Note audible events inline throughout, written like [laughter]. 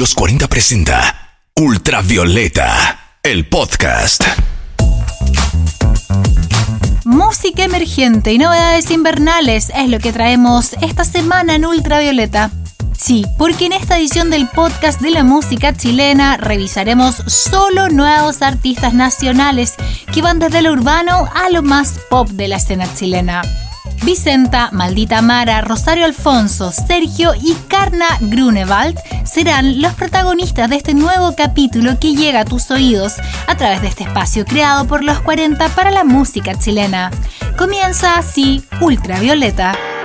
Los 40 presenta Ultravioleta, el podcast. Música emergente y novedades invernales es lo que traemos esta semana en Ultravioleta. Sí, porque en esta edición del podcast de la música chilena revisaremos solo nuevos artistas nacionales que van desde lo urbano a lo más pop de la escena chilena. Vicenta, Maldita Mara, Rosario Alfonso, Sergio y Carna Grunewald serán los protagonistas de este nuevo capítulo que llega a tus oídos a través de este espacio creado por los 40 para la música chilena. Comienza así Ultravioleta.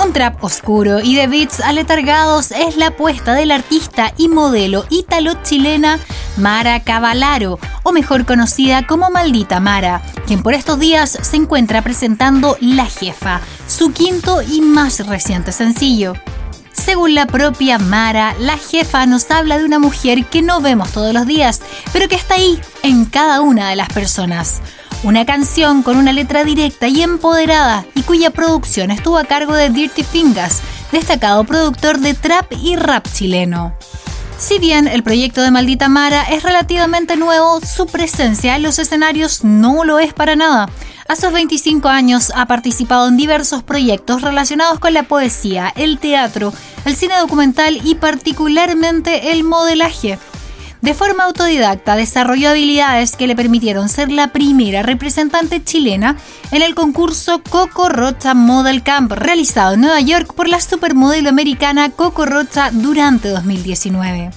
Un trap oscuro y de beats aletargados es la apuesta del artista y modelo ítalo-chilena Mara Cavalaro, o mejor conocida como Maldita Mara, quien por estos días se encuentra presentando La Jefa, su quinto y más reciente sencillo. Según la propia Mara, la jefa nos habla de una mujer que no vemos todos los días, pero que está ahí en cada una de las personas. Una canción con una letra directa y empoderada y cuya producción estuvo a cargo de Dirty Fingers, destacado productor de trap y rap chileno. Si bien el proyecto de Maldita Mara es relativamente nuevo, su presencia en los escenarios no lo es para nada. A sus 25 años ha participado en diversos proyectos relacionados con la poesía, el teatro, el cine documental y particularmente el modelaje. De forma autodidacta desarrolló habilidades que le permitieron ser la primera representante chilena en el concurso Coco Rocha Model Camp realizado en Nueva York por la supermodelo americana Coco Rocha durante 2019.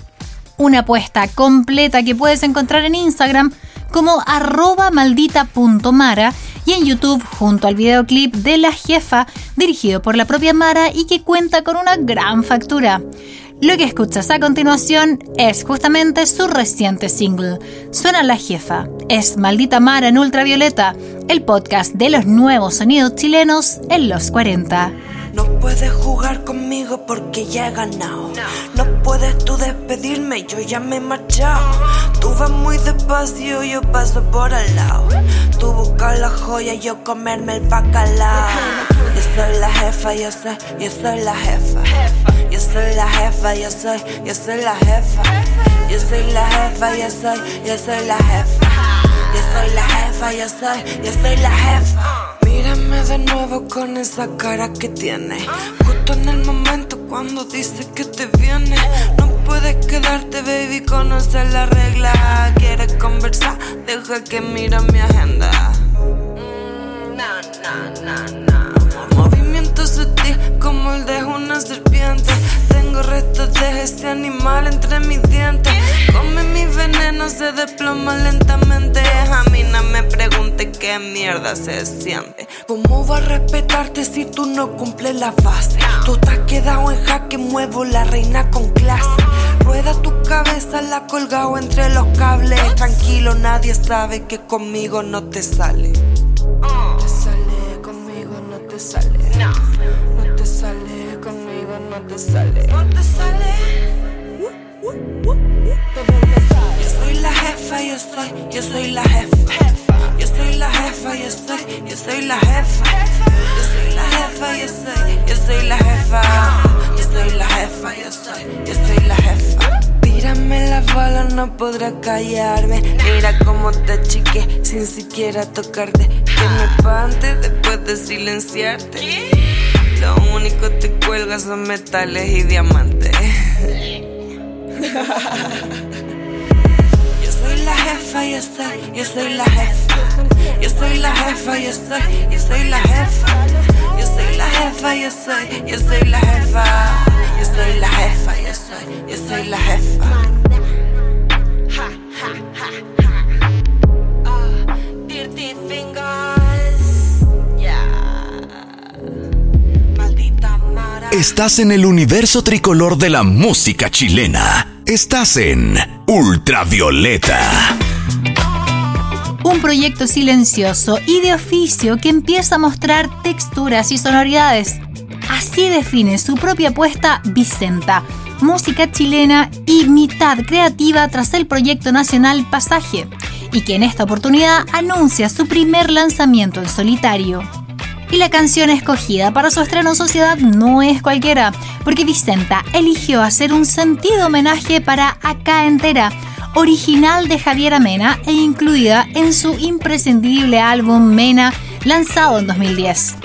Una apuesta completa que puedes encontrar en Instagram como arroba maldita.mara y en YouTube junto al videoclip de La Jefa dirigido por la propia Mara y que cuenta con una gran factura. Lo que escuchas a continuación es justamente su reciente single. Suena la jefa. Es Maldita Mara en Ultravioleta, el podcast de los nuevos sonidos chilenos en los 40. No puedes jugar conmigo porque ya he ganado. No puedes tú despedirme, yo ya me he marchado. Tú vas muy despacio, yo paso por al lado. Tú buscas la joya, yo comerme el bacalao. Yo soy la jefa, yo soy, yo soy la jefa. Yo soy la jefa, yo soy, yo soy la jefa. Yo soy la jefa, yo soy, yo soy la jefa. Yo soy la jefa, yo soy, yo soy la jefa. Mírame de nuevo con esa cara que tiene. Justo en el momento cuando dice que te viene. No puedes quedarte, baby, conocer la regla. Quieres conversar, deja que mira mi agenda. Mm, no, no, no, no. Movimiento sutil como el de una serpiente. Tengo restos de ese animal entre mis dientes. Come mi veneno, se desploma lentamente. A mí no me pregunte qué mierda se siente. ¿Cómo va a respetarte si tú no cumples la fase? Tú te has quedado en jaque, muevo la reina con clase. Rueda tu cabeza, la colgado entre los cables. Tranquilo, nadie sabe que conmigo no te sale. No te sale, conmigo no te sale. No, no te sale, sale. Sale. Yo soy la jefa, yo soy, yo soy la jefa. Yo soy la jefa, yo soy, yo soy la jefa. Yo soy la jefa, yo soy, yo soy la jefa. Yo soy la jefa, yo soy, yo soy la jefa. Tírame la bala, no podrás callarme. Mira cómo te chiqué sin siquiera tocarte. Que me espante después de silenciarte. Lo único te cuelga son metales y diamantes. Yo soy la jefa, yo soy, yo soy la jefa. Yo soy la jefa, yo soy, yo soy la jefa. Yo soy la jefa, yo soy, yo soy la jefa. Yo soy la jefa, yo soy, yo soy la jefa. Estás en el universo tricolor de la música chilena. Estás en Ultravioleta. un proyecto silencioso y de oficio que empieza a mostrar texturas y sonoridades. Así define su propia apuesta Vicenta, música chilena y mitad creativa tras el proyecto nacional Pasaje, y que en esta oportunidad anuncia su primer lanzamiento en solitario. Y la canción escogida para su estreno en sociedad no es cualquiera, porque Vicenta eligió hacer un sentido homenaje para Acá Entera, original de Javier Mena e incluida en su imprescindible álbum Mena, lanzado en 2010.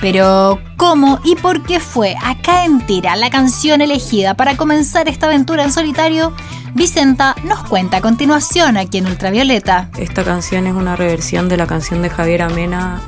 Pero, ¿cómo y por qué fue acá entera la canción elegida para comenzar esta aventura en solitario? Vicenta nos cuenta a continuación aquí en Ultravioleta. Esta canción es una reversión de la canción de Javier Amena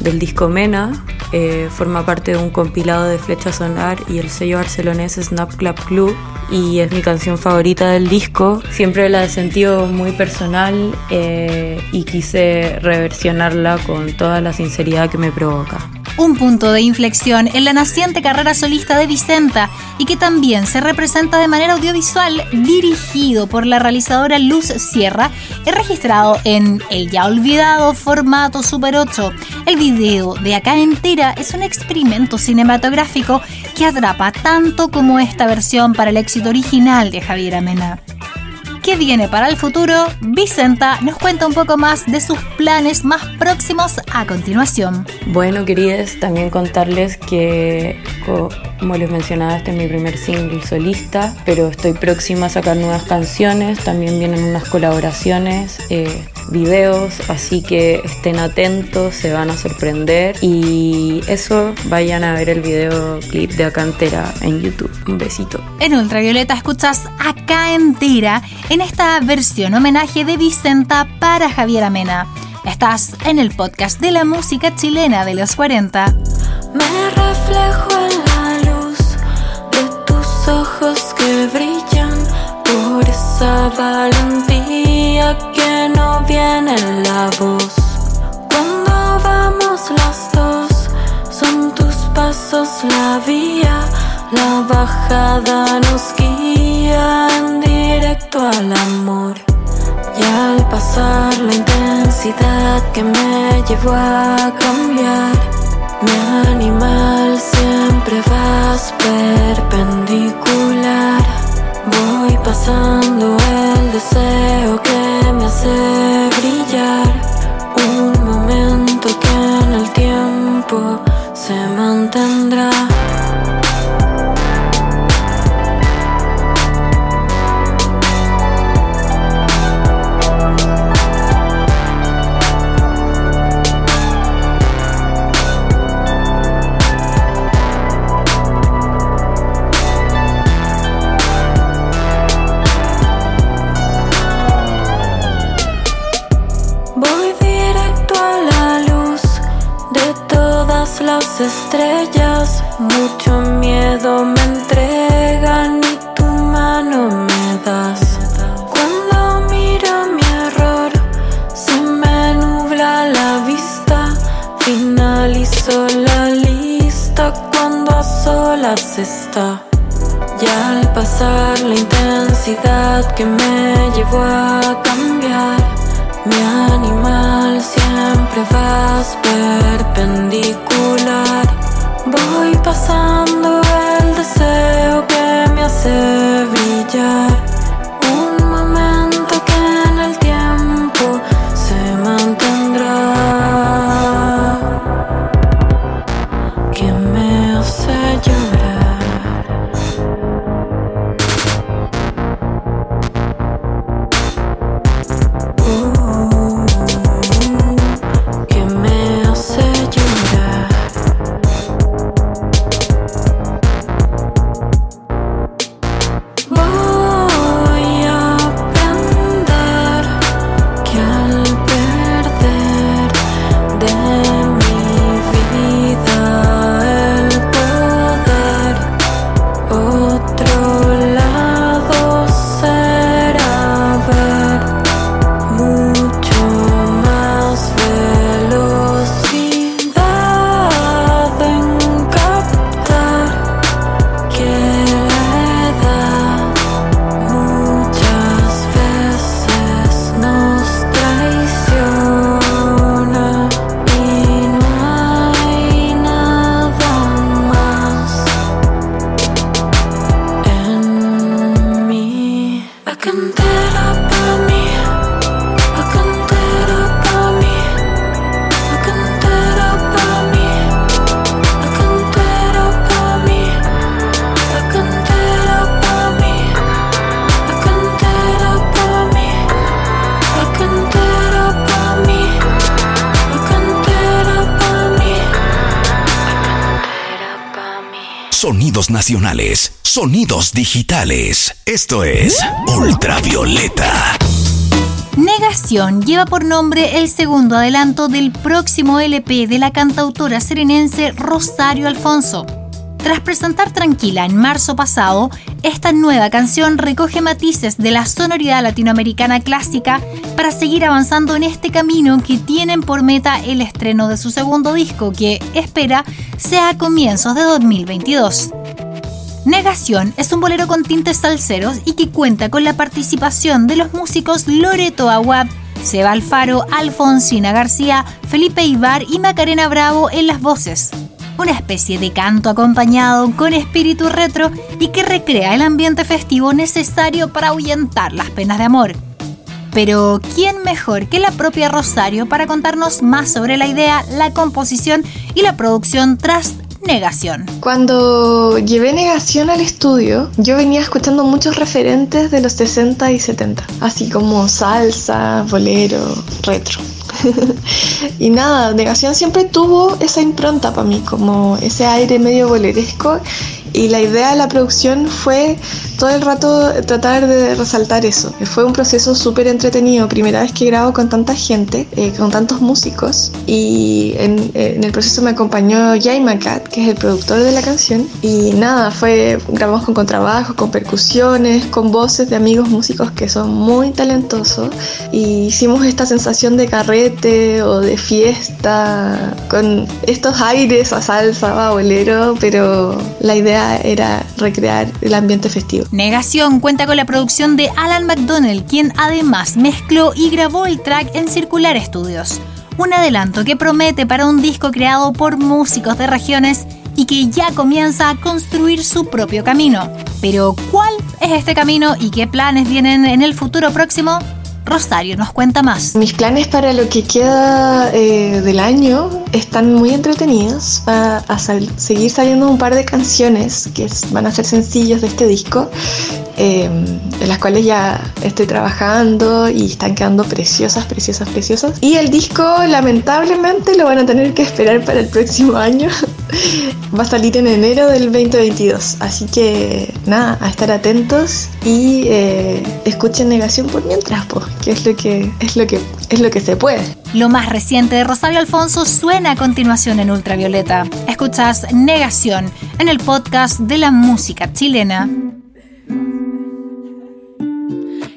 del disco Mena. Eh, forma parte de un compilado de Flecha Solar y el sello barcelonés Snap Club Club y es mi canción favorita del disco. Siempre la he sentido muy personal eh, y quise reversionarla con toda la sinceridad que me provoca un punto de inflexión en la naciente carrera solista de Vicenta y que también se representa de manera audiovisual dirigido por la realizadora Luz Sierra y registrado en el ya olvidado formato Super 8. El video de acá entera es un experimento cinematográfico que atrapa tanto como esta versión para el éxito original de Javier Amena qué viene para el futuro, Vicenta nos cuenta un poco más de sus planes más próximos a continuación. Bueno, queridas, también contarles que, como les mencionaba, este es mi primer single solista, pero estoy próxima a sacar nuevas canciones, también vienen unas colaboraciones. Eh, videos, así que estén atentos, se van a sorprender y eso vayan a ver el videoclip de Acá Entera en YouTube. Un besito. En Ultravioleta escuchas Acá Entera en esta versión homenaje de Vicenta para Javier Amena. Estás en el podcast de la música chilena de los 40. Me reflejo en ojos que brillan por esa valentía que no viene en la voz. Cuando vamos las dos, son tus pasos la vía, la bajada nos guía en directo al amor. Y al pasar la intensidad que me llevó a cambiar, mi animal siempre vas perpendicular. Voy pasando el deseo que me hace brillar. Un momento que vas perpendicular. Voy pasando Sonidos digitales. Esto es Ultravioleta. Negación lleva por nombre el segundo adelanto del próximo LP de la cantautora serenense Rosario Alfonso. Tras presentar Tranquila en marzo pasado, esta nueva canción recoge matices de la sonoridad latinoamericana clásica para seguir avanzando en este camino que tienen por meta el estreno de su segundo disco que, espera, sea a comienzos de 2022. Negación es un bolero con tintes salseros y que cuenta con la participación de los músicos Loreto Aguad, Seba Alfaro, Alfonsina García, Felipe Ibar y Macarena Bravo en las voces. Una especie de canto acompañado con espíritu retro y que recrea el ambiente festivo necesario para ahuyentar las penas de amor. Pero, ¿quién mejor que la propia Rosario para contarnos más sobre la idea, la composición y la producción tras Negación. Cuando llevé Negación al estudio, yo venía escuchando muchos referentes de los 60 y 70, así como salsa, bolero, retro. [laughs] y nada, Negación siempre tuvo esa impronta para mí, como ese aire medio boleresco y la idea de la producción fue todo el rato tratar de resaltar eso. Fue un proceso súper entretenido, primera vez que grabo con tanta gente, eh, con tantos músicos. Y en, el proceso me acompañó Jay Macat, que es el productor de la canción. Y nada, fue grabamos con contrabajo, con percusiones, con voces de amigos músicos que son muy talentosos. Y hicimos esta sensación de carrete o de fiesta con estos aires a salsa, a bolero, pero la idea era recrear el ambiente festivo. Negación cuenta con la producción de Alan McDonnell, quien además mezcló y grabó el track en Circular Studios. Un adelanto que promete para un disco creado por músicos de regiones y que ya comienza a construir su propio camino. Pero, ¿cuál es este camino y qué planes vienen en el futuro próximo? Rosario nos cuenta más. Mis planes para lo que queda eh, del año están muy entretenidos. Va a seguir saliendo un par de canciones que van a ser sencillos de este disco, en las cuales ya estoy trabajando y están quedando preciosas, preciosas, preciosas. Y el disco lamentablemente lo van a tener que esperar para el próximo año. [laughs] Va a salir en enero del 2022. Así que nada, a estar atentos y eh, escuchen Negación por mientras, pues, que es lo que es lo que es lo que se puede. Lo más reciente de Rosario Alfonso suena a continuación en Ultravioleta. Escuchas Negación en el podcast de la música chilena.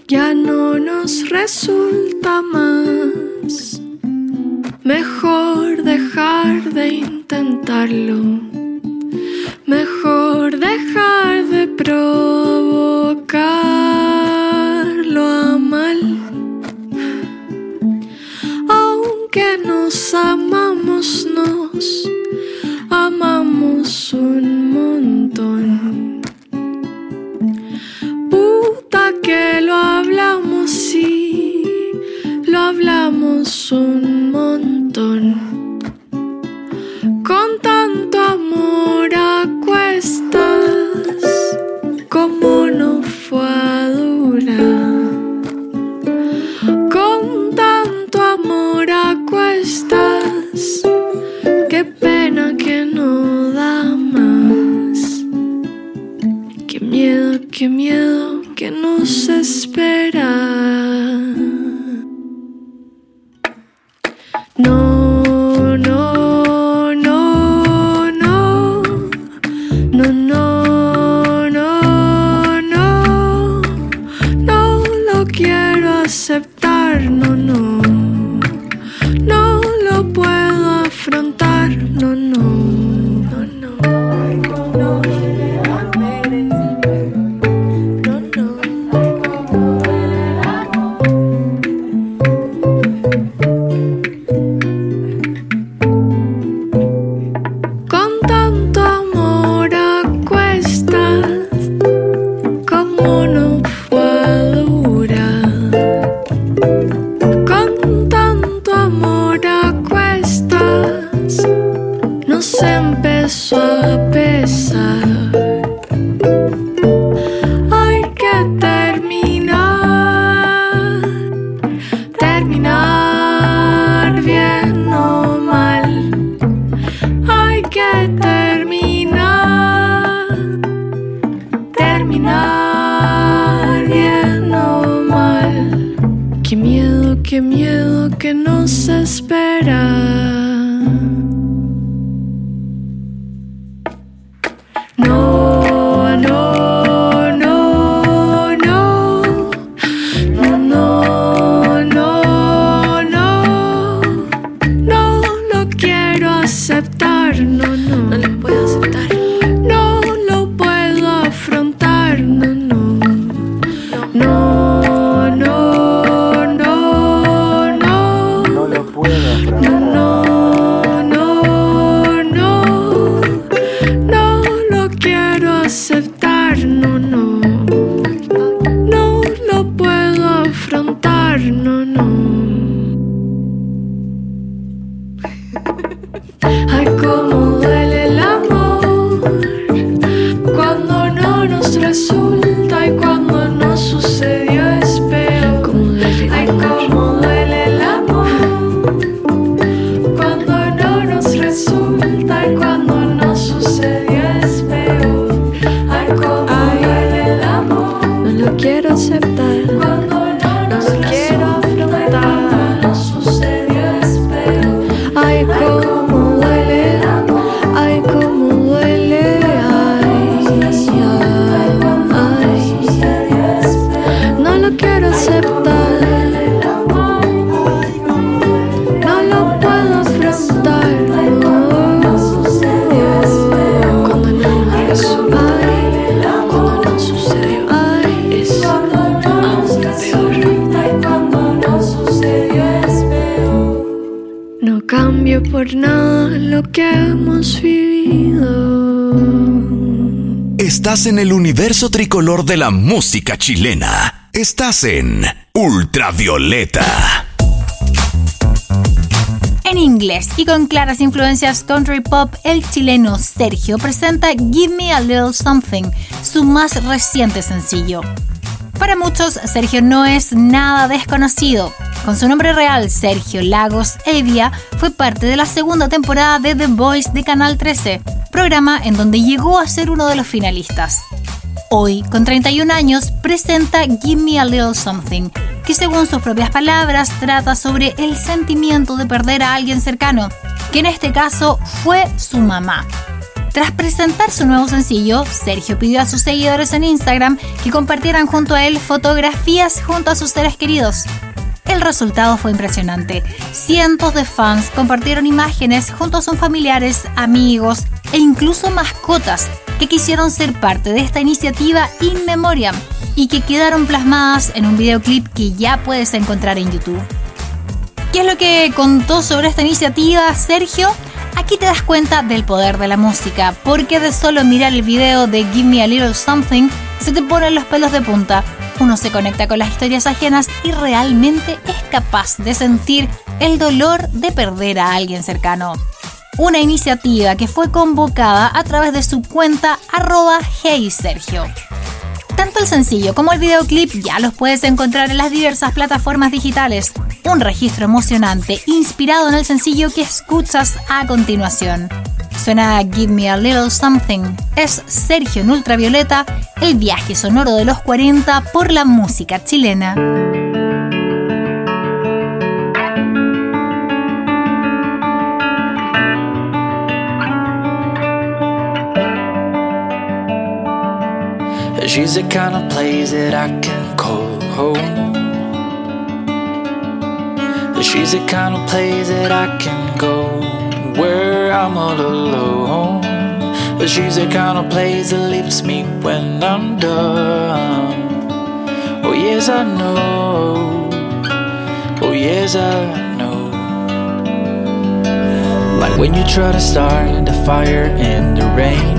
Ya no nos resulta más Mejor dejar de intentarlo. Mejor dejar de provocarlo Aku mulai Estás en el universo tricolor de la música chilena. Estás en Ultravioleta. En inglés y con claras influencias country pop, el chileno Sergio presenta Give Me a Little Something, su más reciente sencillo. Para muchos, Sergio no es nada desconocido. Con su nombre real, Sergio Lagos Evia, fue parte de la segunda temporada de The Voice de Canal 13, programa en donde llegó a ser uno de los finalistas. Hoy, con 31 años, presenta Give Me a Little Something, que según sus propias palabras trata sobre el sentimiento de perder a alguien cercano, que en este caso fue su mamá. Tras presentar su nuevo sencillo, Sergio pidió a sus seguidores en Instagram que compartieran junto a él fotografías junto a sus seres queridos. El resultado fue impresionante. Cientos de fans compartieron imágenes junto a sus familiares, amigos e incluso mascotas que quisieron ser parte de esta iniciativa In Memoriam y que quedaron plasmadas en un videoclip que ya puedes encontrar en YouTube. ¿Qué es lo que contó sobre esta iniciativa Sergio? Aquí te das cuenta del poder de la música, porque de solo mirar el video de Give Me a Little Something se te ponen los pelos de punta uno se conecta con las historias ajenas y realmente es capaz de sentir el dolor de perder a alguien cercano. Una iniciativa que fue convocada a través de su cuenta arroba Hey Sergio. Tanto el sencillo como el videoclip ya los puedes encontrar en las diversas plataformas digitales. Un registro emocionante inspirado en el sencillo que escuchas a continuación. Suena Give Me a Little Something. Es Sergio en Ultravioleta, el viaje sonoro de los 40 por la música chilena. She's the kind of place that I can call home. She's the kind of place that I can go where I'm all alone. But she's the kind of place that lifts me when I'm done. Oh, yes, I know. Oh, yes, I know. Like when you try to start the fire in the rain.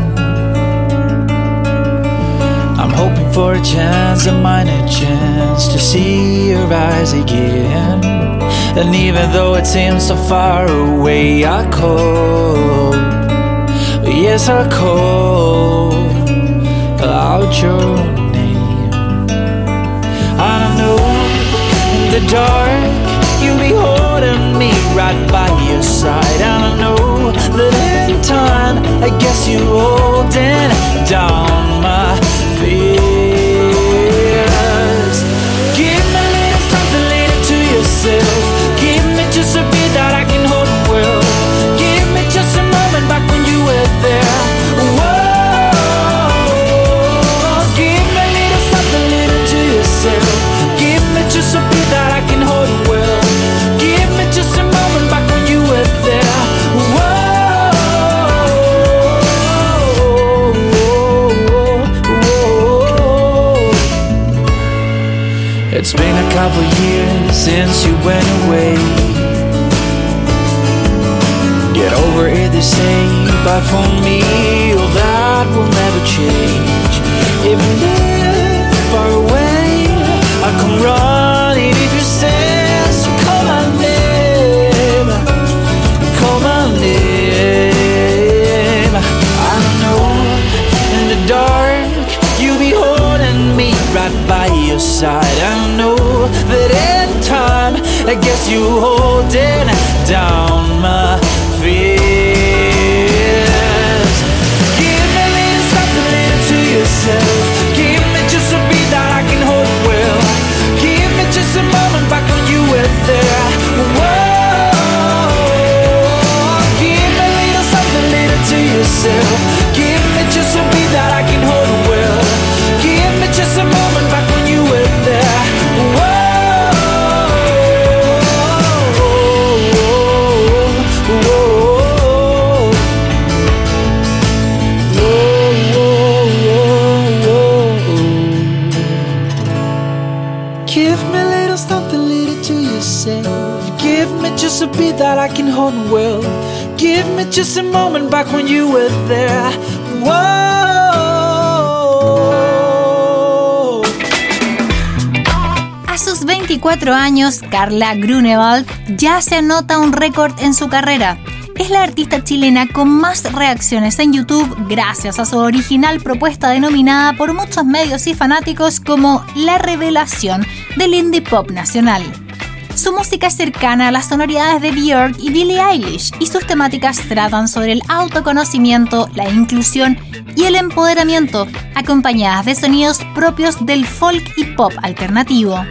I'm hoping for a chance, a minor chance to see your eyes again. And even though it seems so far away, I call. Yes, I call out your name. I know in the dark you'll be holding me right by your side. And I know that in time, I guess you're holding down my couple years since you went away. Get over it, they say, but for me, all that will never change. A beat that I can hold well. Give me just a moment back when you were there. Whoa. A sus 24 años, Carla Grunewald ya se anota un récord en su carrera. Es la artista chilena con más reacciones en YouTube gracias a su original propuesta denominada por muchos medios y fanáticos como la revelación del indie pop nacional. Su música es cercana a las sonoridades de Björk y Billie Eilish y sus temáticas tratan sobre el autoconocimiento, la inclusión y el empoderamiento, acompañadas de sonidos propios del folk y pop alternativo.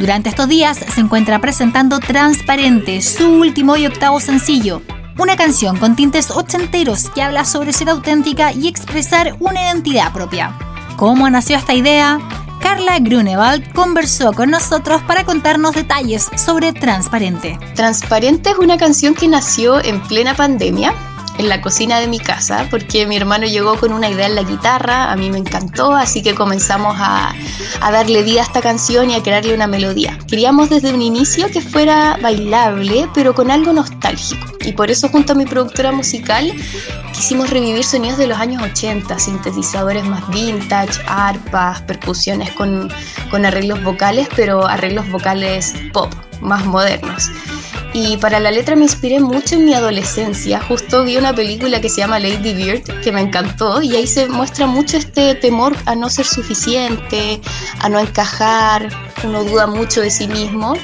Durante estos días se encuentra presentando Transparente, su último y octavo sencillo, una canción con tintes ochenteros que habla sobre ser auténtica y expresar una identidad propia. ¿Cómo nació esta idea? Carla Grunewald conversó con nosotros para contarnos detalles sobre Transparente. Transparente es una canción que nació en plena pandemia en la cocina de mi casa porque mi hermano llegó con una idea en la guitarra, a mí me encantó, así que comenzamos a, darle vida a esta canción y a crearle una melodía. Queríamos desde un inicio que fuera bailable, pero con algo nostálgico. Y por eso junto a mi productora musical quisimos revivir sonidos de los años 80, sintetizadores más vintage, arpas, percusiones con arreglos vocales, pero arreglos vocales pop, más modernos. Y para la letra me inspiré mucho en mi adolescencia. Justo vi una película que se llama Lady Bird, que me encantó, y ahí se muestra mucho este temor a no ser suficiente, a no encajar, uno duda mucho de sí mismo.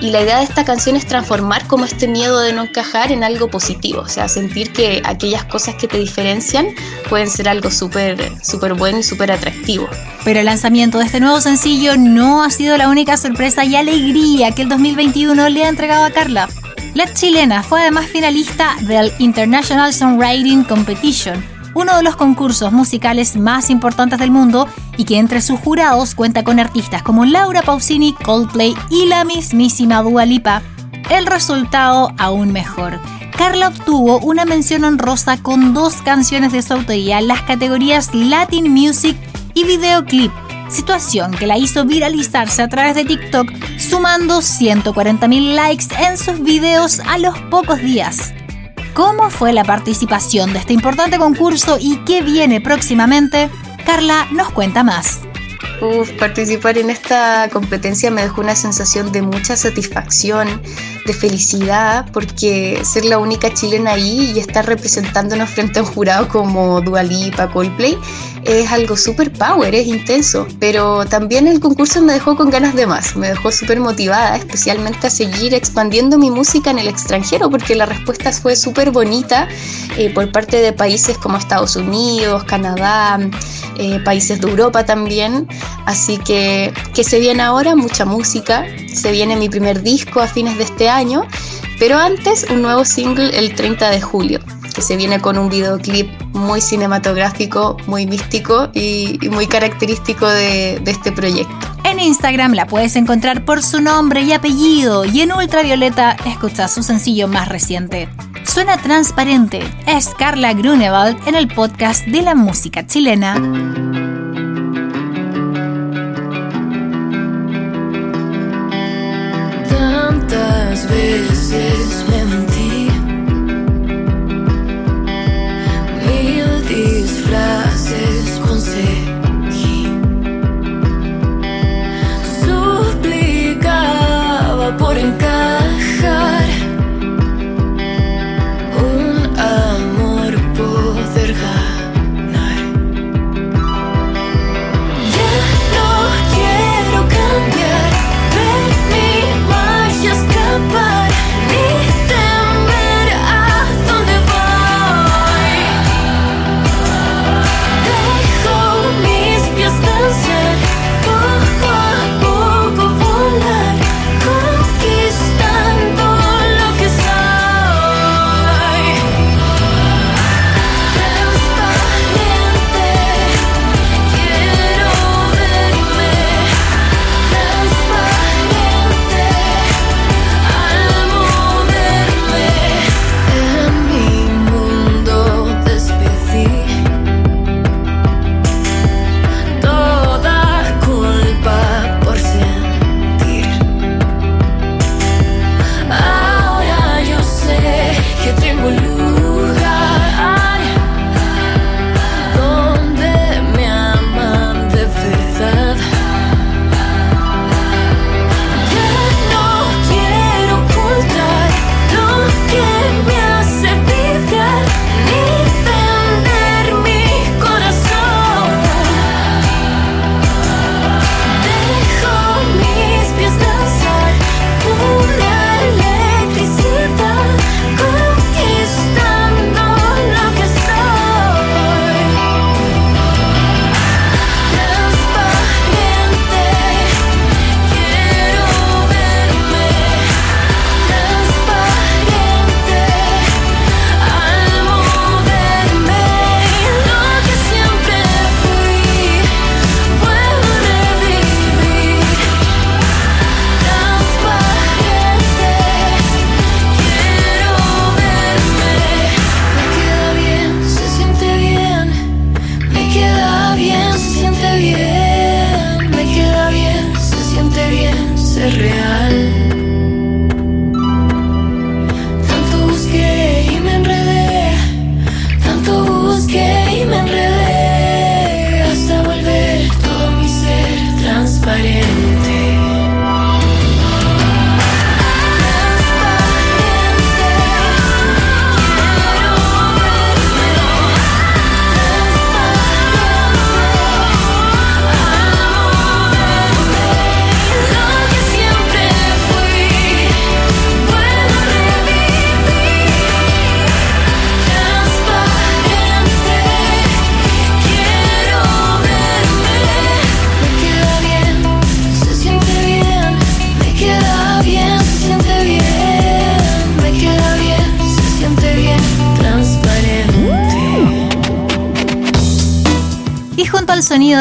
Y la idea de esta canción es transformar como este miedo de no encajar en algo positivo, o sea, sentir que aquellas cosas que te diferencian pueden ser algo súper súper bueno y súper atractivo. Pero el lanzamiento de este nuevo sencillo no ha sido la única sorpresa y alegría que el 2021 le ha entregado a Carla. La chilena fue además finalista del International Songwriting Competition, uno de los concursos musicales más importantes del mundo y que entre sus jurados cuenta con artistas como Laura Pausini, Coldplay y la mismísima Dua Lipa. El resultado aún mejor. Carla obtuvo una mención honrosa con dos canciones de su autoría en las categorías Latin Music y Videoclip, situación que la hizo viralizarse a través de TikTok, sumando 140.000 likes en sus videos a los pocos días. ¿Cómo fue la participación de este importante concurso y qué viene próximamente? Carla nos cuenta más. Uf, participar en esta competencia me dejó una sensación de mucha satisfacción, de felicidad, porque ser la única chilena ahí y estar representándonos frente a un jurado como Dua Lipa, Coldplay, es algo súper power, es intenso. Pero también el concurso me dejó con ganas de más, me dejó súper motivada, especialmente a seguir expandiendo mi música en el extranjero, porque la respuesta fue súper bonita eh, por parte de países como Estados Unidos, Canadá, eh, países de Europa también. Así que, ¿qué se viene ahora? Mucha música. Se viene mi primer disco a fines de este año, pero antes un nuevo single el 30 de julio, que se viene con un videoclip muy cinematográfico, muy místico y, y muy característico de, de este proyecto. En Instagram la puedes encontrar por su nombre y apellido y en Ultravioleta escucha su sencillo más reciente. Suena transparente. Es Carla Grunewald en el podcast de la música chilena.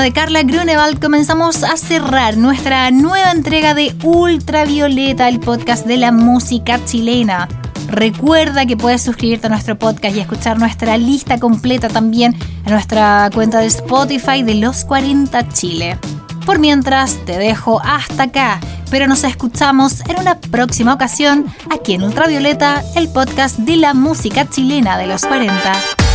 De Carla Grunewald comenzamos a cerrar nuestra nueva entrega de Ultravioleta, el podcast de la música chilena. Recuerda que puedes suscribirte a nuestro podcast y escuchar nuestra lista completa también en nuestra cuenta de Spotify de Los 40 Chile. Por mientras, te dejo hasta acá, pero nos escuchamos en una próxima ocasión aquí en Ultravioleta, el podcast de la música chilena de los 40.